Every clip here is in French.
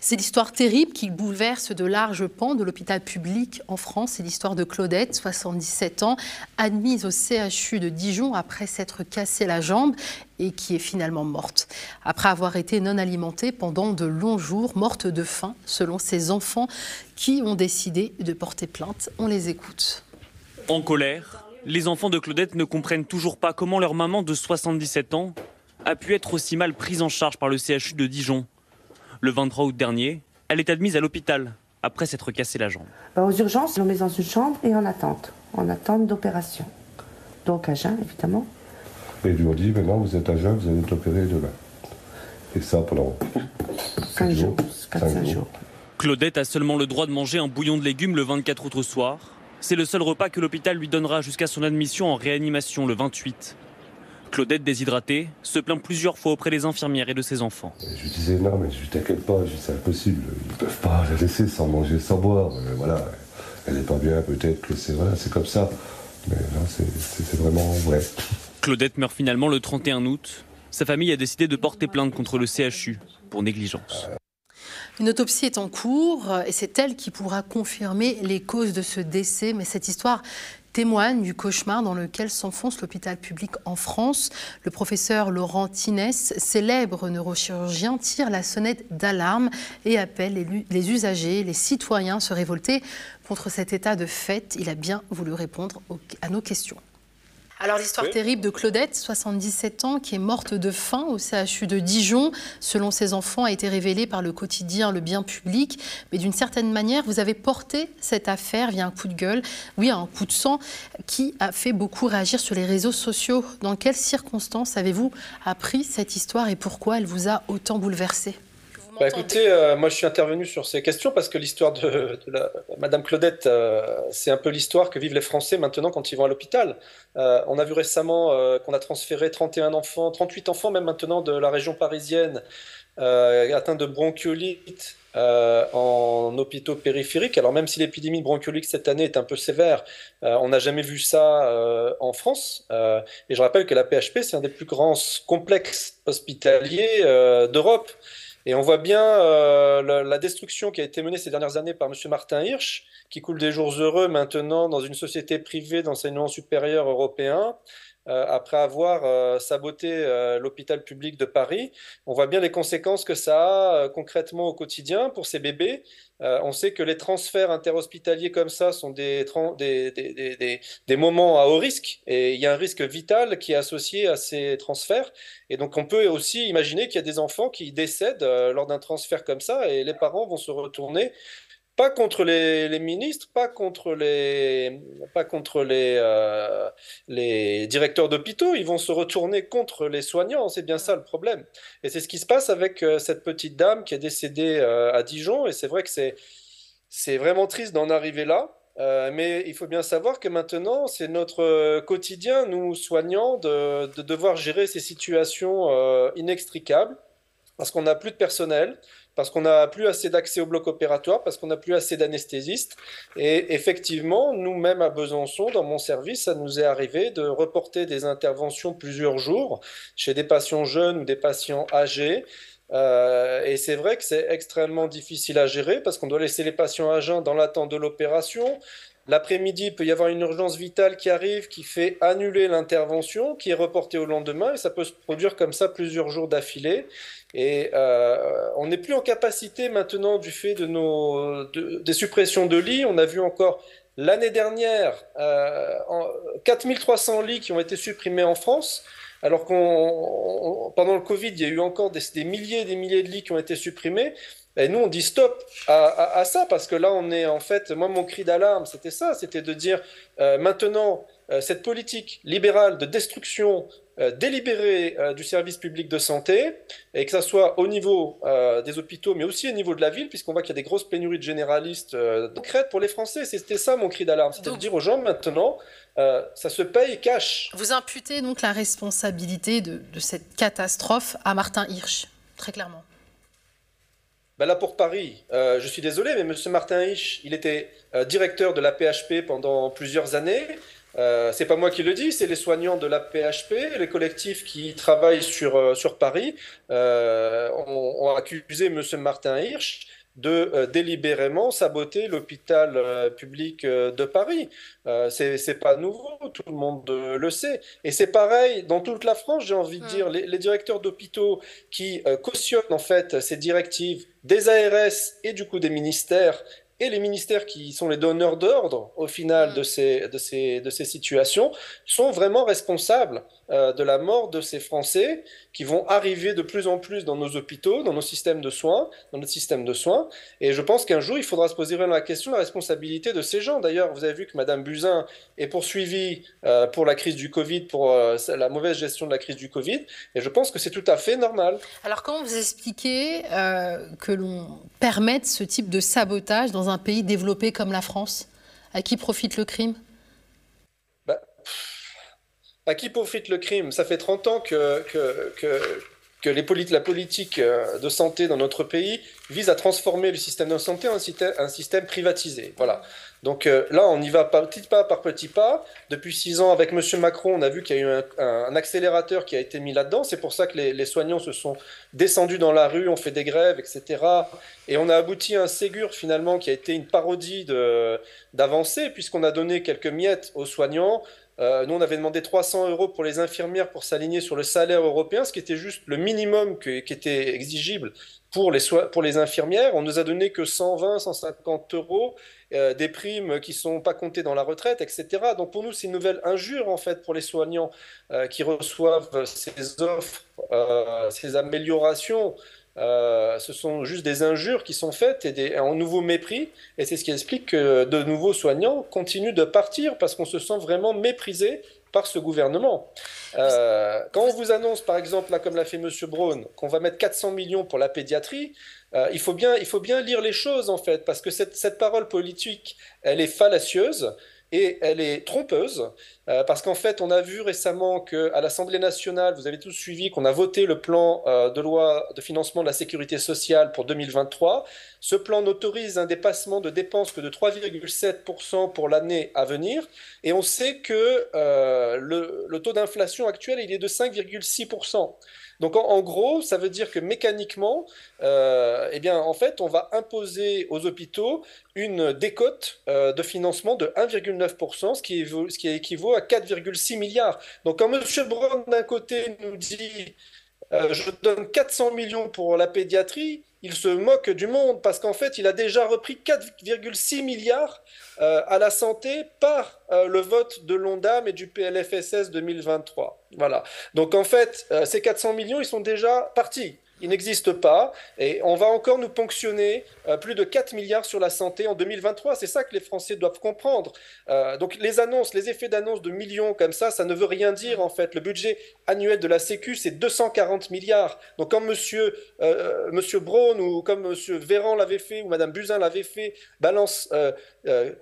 C'est l'histoire terrible qui bouleverse de larges pans de l'hôpital public en France. C'est l'histoire de Claudette, 77 ans, admise au CHU de Dijon après s'être cassé la jambe et qui est finalement morte. Après avoir été non alimentée pendant de longs jours, morte de faim, selon ses enfants qui ont décidé de porter plainte. On les écoute. En colère, les enfants de Claudette ne comprennent toujours pas comment leur maman de 77 ans a pu être aussi mal prise en charge par le CHU de Dijon. Le 23 août dernier, elle est admise à l'hôpital après s'être cassé la jambe. Bah, aux urgences, on met dans une chambre et en attente, en attente d'opération. Donc à jeun, évidemment. Et ils lui ont dit maintenant vous êtes à jeun, vous allez être opéré demain. Et ça pendant 5 jours, 4-5 jours. Claudette a seulement le droit de manger un bouillon de légumes le 24 août au soir. C'est le seul repas que l'hôpital lui donnera jusqu'à son admission en réanimation le 28. Claudette, déshydratée, se plaint plusieurs fois auprès des infirmières et de ses enfants. Je lui disais non, mais je t'inquiète pas, c'est impossible. Ils ne peuvent pas la laisser sans manger, sans boire. Euh, voilà, elle n'est pas bien, peut-être que c'est voilà, c'est comme ça. Mais là, c'est vraiment vrai. Claudette meurt finalement le 31 août. Sa famille a décidé de porter plainte contre le CHU pour négligence. Une autopsie est en cours et c'est elle qui pourra confirmer les causes de ce décès. Mais cette histoire témoigne du cauchemar dans lequel s'enfonce l'hôpital public en France. Le professeur Laurent Tinès, célèbre neurochirurgien, tire la sonnette d'alarme et appelle les usagers, les citoyens à se révolter contre cet état de fait. Il a bien voulu répondre à nos questions. Alors l'histoire terrible de Claudette, 77 ans, qui est morte de faim au CHU de Dijon, selon ses enfants, a été révélée par le quotidien Le Bien Public. Mais d'une certaine manière, vous avez porté cette affaire via un coup de gueule, oui, un coup de sang, qui a fait beaucoup réagir sur les réseaux sociaux. Dans quelles circonstances avez-vous appris cette histoire et pourquoi elle vous a autant bouleversé bah, écoutez, euh, moi je suis intervenu sur ces questions parce que l'histoire de, Madame Claudette, euh, c'est un peu l'histoire que vivent les Français maintenant quand ils vont à l'hôpital. Euh, on a vu récemment qu'on a transféré 31 enfants, 38 enfants même maintenant de la région parisienne atteints de bronchiolite en hôpitaux périphériques. Alors même si l'épidémie de bronchiolite cette année est un peu sévère, on n'a jamais vu ça en France. et je rappelle que la PHP, c'est un des plus grands complexes hospitaliers d'Europe. Et on voit bien euh, la, destruction qui a été menée ces dernières années par M. Martin Hirsch, qui coule des jours heureux maintenant dans une société privée d'enseignement supérieur européen, après avoir euh, saboté l'hôpital public de Paris. On voit bien les conséquences que ça a concrètement au quotidien pour ces bébés. on sait que les transferts interhospitaliers comme ça sont des, des, des, des, moments à haut risque et il y a un risque vital qui est associé à ces transferts. Et donc on peut aussi imaginer qu'il y a des enfants qui décèdent lors d'un transfert comme ça et les parents vont se retourner pas contre les, ministres, pas contre les, pas contre euh, les directeurs d'hôpitaux, ils vont se retourner contre les soignants, c'est bien ça le problème. Et c'est ce qui se passe avec euh, cette petite dame qui est décédée euh, à Dijon, et c'est vrai que c'est, vraiment triste d'en arriver là. mais il faut bien savoir que maintenant, c'est notre quotidien, nous soignants, de devoir gérer ces situations inextricables parce qu'on n'a plus de personnel, parce qu'on n'a plus assez d'accès au bloc opératoire, parce qu'on n'a plus assez d'anesthésistes. Et effectivement, nous-mêmes à Besançon, dans mon service, ça nous est arrivé de reporter des interventions plusieurs jours chez des patients jeunes ou des patients âgés. Euh, et c'est vrai que c'est extrêmement difficile à gérer parce qu'on doit laisser les patients âgés dans l'attente de l'opération. L'après-midi, il peut y avoir une urgence vitale qui arrive, qui fait annuler l'intervention, qui est reportée au lendemain, et ça peut se produire comme ça plusieurs jours d'affilée. Et euh, on n'est plus en capacité maintenant du fait de nos des suppressions de lits. On a vu encore l'année dernière euh, 4300 lits qui ont été supprimés en France. Alors qu'on pendant le Covid, il y a eu encore des, des, milliers et des milliers de lits qui ont été supprimés. Et nous, on dit stop à, ça parce que là, on est en fait. Moi, mon cri d'alarme, c'était ça, c'était de dire euh, maintenant euh, cette politique libérale de destruction euh, délibérée du service public de santé, et que ça soit au niveau des hôpitaux, mais aussi au niveau de la ville, puisqu'on voit qu'il y a des grosses pénuries de généralistes concrètes pour les Français. C'était ça mon cri d'alarme, c'était de dire aux gens maintenant, ça se paye cash. Vous imputez donc la responsabilité de, cette catastrophe à Martin Hirsch, très clairement. Ben là pour Paris, je suis désolé, mais M. Martin Hirsch, il était directeur de la PHP pendant plusieurs années. Euh, c'est pas moi qui le dis, c'est les soignants de la PHP, les collectifs qui travaillent sur, euh, Paris euh, ont, accusé M. Martin Hirsch de euh, délibérément saboter l'hôpital euh, public euh, de Paris. c'est pas nouveau, tout le monde le sait. Et c'est pareil dans toute la France, j'ai envie de dire. Les, les directeurs d'hôpitaux qui cautionnent en fait ces directives des ARS et du coup des ministères et les ministères qui sont les donneurs d'ordre au final de, mm. ces, de, ces, de ces situations sont vraiment responsables euh, de la mort de ces Français qui vont arriver de plus en plus dans nos hôpitaux, dans nos systèmes de soins, dans notre système de soins. Et je pense qu'un jour, il faudra se poser vraiment la question de la responsabilité de ces gens. D'ailleurs, vous avez vu que Madame Buzyn est poursuivie euh, pour la crise du Covid, pour euh, la mauvaise gestion de la crise du Covid. Et je pense que c'est tout à fait normal. Alors, comment vous expliquez que l'on permette ce type de sabotage dans un pays développé comme la France À qui profite le crime? Bah, À qui profite le crime? Ça fait 30 ans que, que, que, les la politique euh, de santé dans notre pays vise à transformer le système de santé en un système privatisé. Voilà. Donc euh, là, on y va petit pas par petit pas. Depuis six ans, avec M. Macron, on a vu qu'il y a eu un, accélérateur qui a été mis là-dedans. C'est pour ça que les, soignants se sont descendus dans la rue, ont fait des grèves, etc. Et on a abouti à un Ségur finalement qui a été une parodie d'avancée, puisqu'on a donné quelques miettes aux soignants. Euh, nous, on avait demandé 300 euros pour les infirmières pour s'aligner sur le salaire européen, ce qui était juste le minimum qui était exigible pour les, pour les infirmières. On nous a donné que 120, 150 euros. Euh, des primes qui sont pas comptées dans la retraite, etc. Donc pour nous, c'est une nouvelle injure en fait pour les soignants euh, qui reçoivent ces offres, ces améliorations. Ce sont juste des injures qui sont faites et des, en nouveau mépris. Et c'est ce qui explique que de nouveaux soignants continuent de partir parce qu'on se sent vraiment méprisé par ce gouvernement. quand on vous annonce, par exemple, là, comme l'a fait M. Braun, qu'on va mettre 400 millions pour la pédiatrie, euh, il, faut bien, il faut bien lire les choses, en fait, parce que cette, cette parole politique, elle est fallacieuse et elle est trompeuse, euh, parce qu'en fait, on a vu récemment qu'à l'Assemblée nationale, vous avez tous suivi qu'on a voté le plan euh, de loi de financement de la sécurité sociale pour 2023. Ce plan n'autorise un dépassement de dépenses que de 3,7% pour l'année à venir, et on sait que le, le, taux d'inflation actuel, il est de 5,6%. Donc en, gros, ça veut dire que mécaniquement, euh, eh bien, en fait, on va imposer aux hôpitaux une décote euh, de financement de 1,9%, ce qui, équivaut, ce qui équivaut à 4,6 milliards. Donc quand M. Brown, d'un côté, nous dit euh, je donne 400 millions pour la pédiatrie, il se moque du monde parce qu'en fait, il a déjà repris 4,6 milliards euh, à la santé par euh, le vote de l'ONDAM et du PLFSS 2023. Voilà. Donc en fait, ces 400 millions, ils sont déjà partis il n'existe pas et on va encore nous ponctionner euh, plus de 4 milliards sur la santé en 2023. C'est ça que les Français doivent comprendre. Euh, donc les annonces, les effets d'annonce de millions comme ça, ça ne veut rien dire en fait. Le budget annuel de la Sécu, c'est 240 milliards. Donc quand monsieur, euh, monsieur Braun ou comme monsieur Véran l'avait fait ou madame Buzyn l'avait fait, balance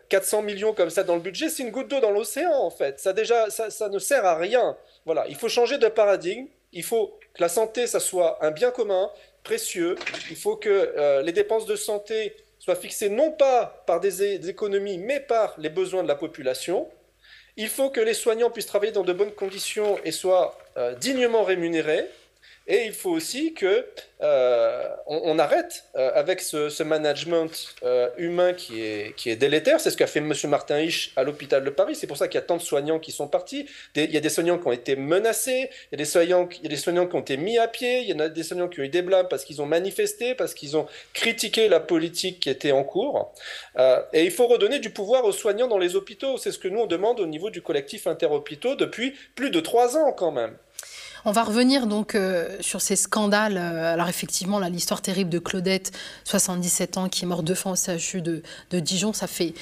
400 millions comme ça dans le budget, c'est une goutte d'eau dans l'océan en fait. Ça déjà, ça, ça ne sert à rien. Voilà, il faut changer de paradigme. Il faut que la santé, soit un bien commun, précieux. Il faut que euh, les dépenses de santé soient fixées non pas par des, économies, mais par les besoins de la population. Il faut que les soignants puissent travailler dans de bonnes conditions et soient euh, dignement rémunérés. Et il faut aussi que euh, arrête euh, avec ce, management euh, humain qui est, délétère. C'est ce qu'a fait M. Martin Hisch à l'hôpital de Paris. C'est pour ça qu'il y a tant de soignants qui sont partis. il y a des soignants qui ont été menacés, il y, a des soignants, il y a des soignants qui ont été mis à pied, il y en a des soignants qui ont eu des blâmes parce qu'ils ont manifesté, parce qu'ils ont critiqué la politique qui était en cours. et il faut redonner du pouvoir aux soignants dans les hôpitaux. C'est ce que nous, on demande au niveau du collectif interhôpitaux depuis plus de trois ans quand même. On va revenir donc euh, sur ces scandales. Euh, alors effectivement, l'histoire terrible de Claudette, 77 ans, qui est morte deux fois au CHU de, Dijon, ça fait,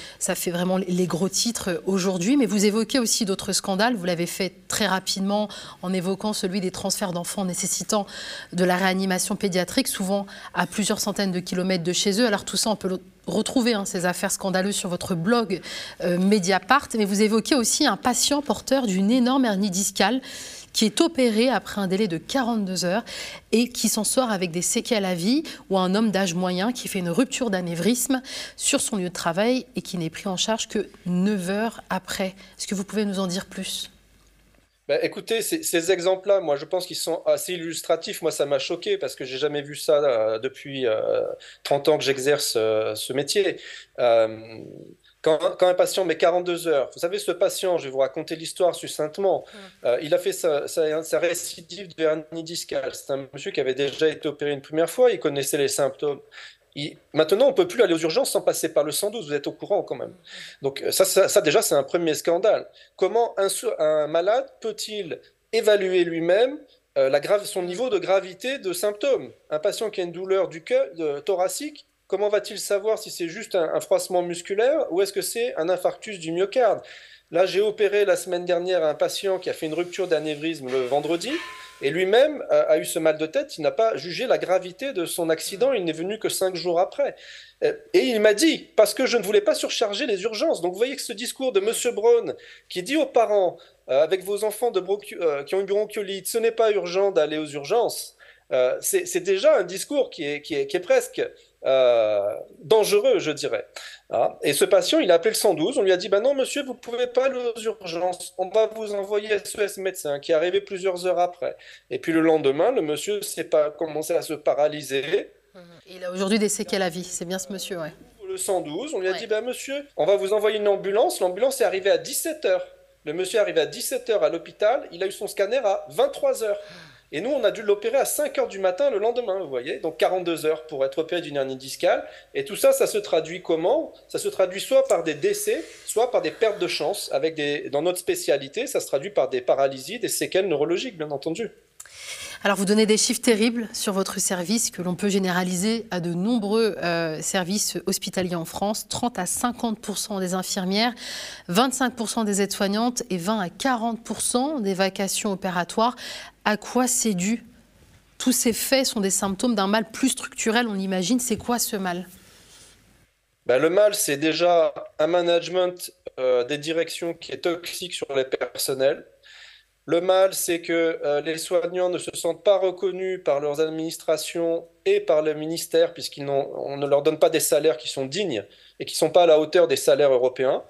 vraiment les gros titres aujourd'hui. Mais vous évoquez aussi d'autres scandales. Vous l'avez fait très rapidement en évoquant celui des transferts d'enfants nécessitant de la réanimation pédiatrique, souvent à plusieurs centaines de kilomètres de chez eux. Alors tout ça, on peut retrouver hein, ces affaires scandaleuses sur votre blog euh, Mediapart, mais vous évoquez aussi un patient porteur d'une énorme hernie discale qui est opéré après un délai de 42 heures et qui s'en sort avec des séquelles à vie, ou un homme d'âge moyen qui fait une rupture d'anévrisme sur son lieu de travail et qui n'est pris en charge que 9 heures après. Est-ce que vous pouvez nous en dire plus? Ben, écoutez, ces, exemples-là, moi, je pense qu'ils sont assez illustratifs. Moi, ça m'a choqué parce que j'ai jamais vu ça euh, depuis 30 euh, ans que j'exerce euh, ce métier. Quand, un patient met 42 heures, vous savez, ce patient, je vais vous raconter l'histoire succinctement, il a fait sa, sa, récidive de hernie discale. C'est un monsieur qui avait déjà été opéré une première fois, il connaissait les symptômes. Maintenant, on ne peut plus aller aux urgences sans passer par le 112, vous êtes au courant quand même. Donc ça, ça, déjà, c'est un premier scandale. Comment un, un malade peut-il évaluer lui-même euh, la grave, son niveau de gravité de symptômes? Un patient qui a une douleur du cœur de, thoracique, comment va-t-il savoir si c'est juste un, froissement musculaire ou est-ce que c'est un infarctus du myocarde? Là, j'ai opéré la semaine dernière un patient qui a fait une rupture d'anévrisme le vendredi. Et lui-même a, eu ce mal de tête, il n'a pas jugé la gravité de son accident, il n'est venu que cinq jours après. Euh, et il m'a dit, parce que je ne voulais pas surcharger les urgences. Donc vous voyez que ce discours de M. Brown, qui dit aux parents, euh, avec vos enfants euh, qui ont une bronchiolite, ce n'est pas urgent d'aller aux urgences, c'est déjà un discours qui est presque dangereux, je dirais. Ah, et ce patient, il a appelé le 112. On lui a dit, ben non, monsieur, vous ne pouvez pas aller aux urgences. On va vous envoyer SOS médecin, qui est arrivé plusieurs heures après. Et puis le lendemain, le monsieur s'est pas commencé à se paralyser. Mmh. Il a aujourd'hui des séquelles à vie. C'est bien ce monsieur, ouais. Le 112, on lui a dit, ben monsieur, on va vous envoyer une ambulance. L'ambulance est arrivée à 17 heures. Le monsieur est arrivé à 17 heures à l'hôpital. Il a eu son scanner à 23 heures. Et nous, on a dû l'opérer à 5 heures du matin le lendemain, vous voyez, donc 42 heures pour être opéré d'une hernie discale. Et tout ça, ça se traduit comment? Ça se traduit soit par des décès, soit par des pertes de chance. Avec dans notre spécialité, ça se traduit par des paralysies, des séquelles neurologiques, bien entendu. Alors vous donnez des chiffres terribles sur votre service que l'on peut généraliser à de nombreux euh, services hospitaliers en France. 30 à 50% des infirmières, 25% des aides-soignantes et 20 à 40% des vacations opératoires. À quoi c'est dû? Tous ces faits sont des symptômes d'un mal plus structurel, on imagine. C'est quoi ce mal? Ben, Le mal, c'est déjà un management euh, des directions qui est toxique sur les personnels le mal, c'est que euh, les soignants ne se sentent pas reconnus par leurs administrations et par le ministère, puisqu'on ne leur donne pas des salaires qui sont dignes et qui ne sont pas à la hauteur des salaires européens.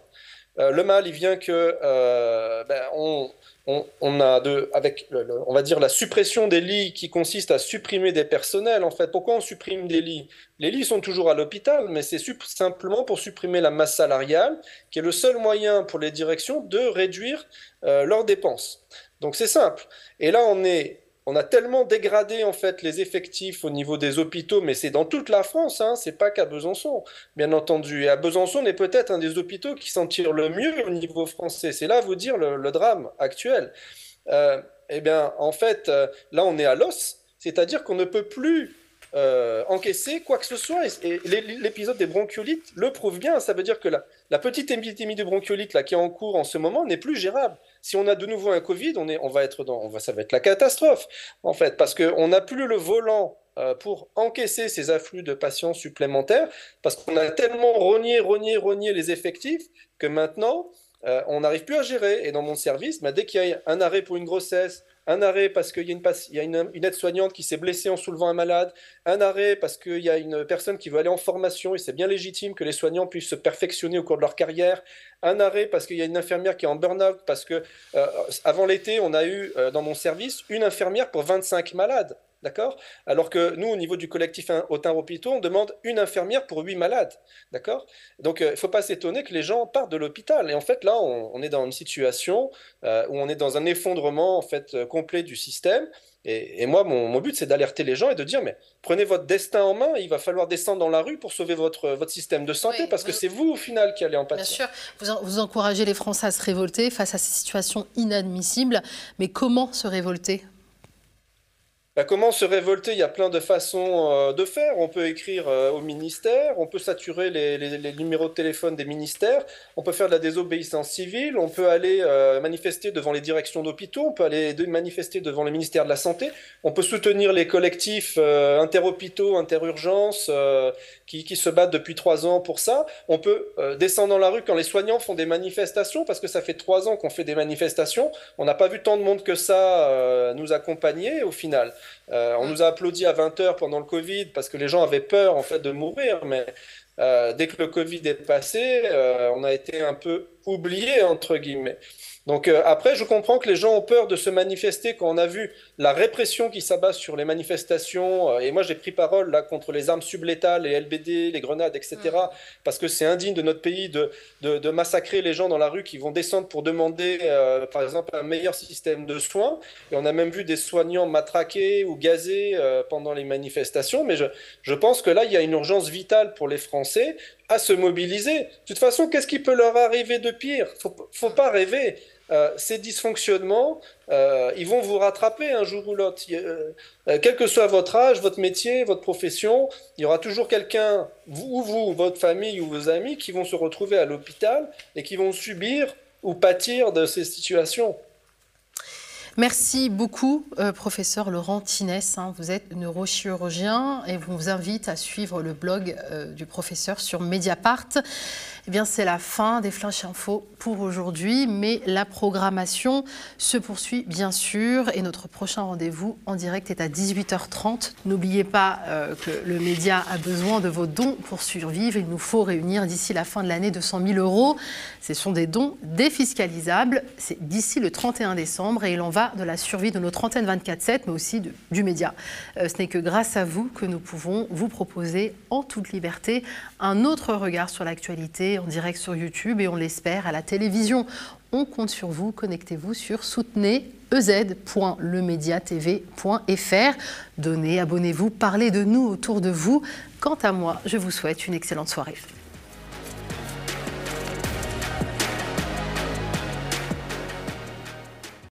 Euh, le mal, il vient que euh, ben, on, a de, avec, on va dire, la suppression des lits qui consiste à supprimer des personnels. En fait, pourquoi on supprime des lits? Les lits sont toujours à l'hôpital, mais c'est simplement pour supprimer la masse salariale, qui est le seul moyen pour les directions de réduire leurs dépenses. Donc c'est simple. Et là, on est on a tellement dégradé en fait les effectifs au niveau des hôpitaux, mais c'est dans toute la France, hein, c'est pas qu'à Besançon, bien entendu. Et à Besançon, on est peut-être un des hôpitaux qui s'en tire le mieux au niveau français. C'est là vous dire le, drame actuel. Euh, eh bien, en fait, euh, là, on est à l'os, c'est-à-dire qu'on ne peut plus euh, encaisser quoi que ce soit. Et, l'épisode des bronchiolites le prouve bien. Ça veut dire que la, petite épidémie de bronchiolite là, qui est en cours en ce moment n'est plus gérable si on a de nouveau un Covid, on, est, on va être dans, on va, ça va être la catastrophe, en fait, parce qu'on n'a plus le volant euh, pour encaisser ces afflux de patients supplémentaires, parce qu'on a tellement rogné, rogné, rogné les effectifs que maintenant, euh, on n'arrive plus à gérer. Et dans mon service, bah, dès qu'il y a un arrêt pour une grossesse, un arrêt parce qu'il y a une, aide-soignante qui s'est blessée en soulevant un malade, un arrêt parce qu'il y a une personne qui veut aller en formation et c'est bien légitime que les soignants puissent se perfectionner au cours de leur carrière, un arrêt parce qu'il y a une infirmière qui est en burn-out, parce que euh, avant l'été, on a eu euh, dans mon service une infirmière pour 25 malades. D'accord? Alors que nous, au niveau du collectif Autun-Hôpitaux, on demande une infirmière pour huit malades. D'accord? Donc, euh, il ne faut pas s'étonner que les gens partent de l'hôpital. Et en fait, là, on, est dans une situation euh, où on est dans un effondrement en fait, euh, complet du système. Et, moi, mon, but, c'est d'alerter les gens et de dire, mais prenez votre destin en main, il va falloir descendre dans la rue pour sauver votre, votre système de santé, parce que c'est vous, au final, qui allez en pâtir. Bien sûr, vous, vous encouragez les Français à se révolter face à ces situations inadmissibles, mais comment se révolter? Bah, comment se révolter? Il y a plein de façons euh, de faire. On peut écrire euh, au ministère, on peut saturer les, numéros de téléphone des ministères, on peut faire de la désobéissance civile, on peut aller euh, manifester devant les directions d'hôpitaux, on peut aller manifester devant le ministère de la Santé, on peut soutenir les collectifs interhôpitaux, interurgences qui, qui, se battent depuis trois ans pour ça. On peut descendre dans la rue quand les soignants font des manifestations, parce que ça fait trois ans qu'on fait des manifestations. On n'a pas vu tant de monde que ça nous accompagner au final. Euh, on mm. nous a applaudi à 20h pendant le Covid parce que les gens avaient peur en fait de mourir, mais euh, dès que le Covid est passé, euh, on a été un peu oublié entre guillemets. Donc euh, après, je comprends que les gens ont peur de se manifester quand on a vu la répression qui s'abat sur les manifestations. Euh, et moi, j'ai pris parole là contre les armes sublétales, les LBD, les grenades, etc. Parce que c'est indigne de notre pays de, de, massacrer les gens dans la rue qui vont descendre pour demander, euh, par exemple, un meilleur système de soins. Et on a même vu des soignants matraqués ou gazés pendant les manifestations. Mais je, je pense que là, il y a une urgence vitale pour les Français à se mobiliser. De toute façon, qu'est-ce qui peut leur arriver de pire? Faut, faut pas rêver. Euh, ces dysfonctionnements, euh, ils vont vous rattraper un jour ou l'autre. Euh, quel que soit votre âge, votre métier, votre profession, il y aura toujours quelqu'un, ou vous, votre famille ou vos amis, qui vont se retrouver à l'hôpital et qui vont subir ou pâtir de ces situations. Merci beaucoup, professeur Laurent Tinès. Hein. vous êtes neurochirurgien et on vous invite à suivre le blog du professeur sur Mediapart. Eh bien, c'est la fin des Flash Info pour aujourd'hui, mais la programmation se poursuit bien sûr et notre prochain rendez-vous en direct est à 18h30. N'oubliez pas euh, que le média a besoin de vos dons pour survivre. Il nous faut réunir d'ici la fin de l'année 200 000 euros. Ce sont des dons défiscalisables. C'est d'ici le 31 décembre et il en va de la survie de notre antenne 24-7, mais aussi du média. Euh, ce n'est que grâce à vous que nous pouvons vous proposer en toute liberté un autre regard sur l'actualité en direct sur YouTube et on l'espère à la télévision. On compte sur vous, connectez-vous sur soutenez ez.lemediatv.fr. Donnez, abonnez-vous, parlez de nous autour de vous. Quant à moi, je vous souhaite une excellente soirée.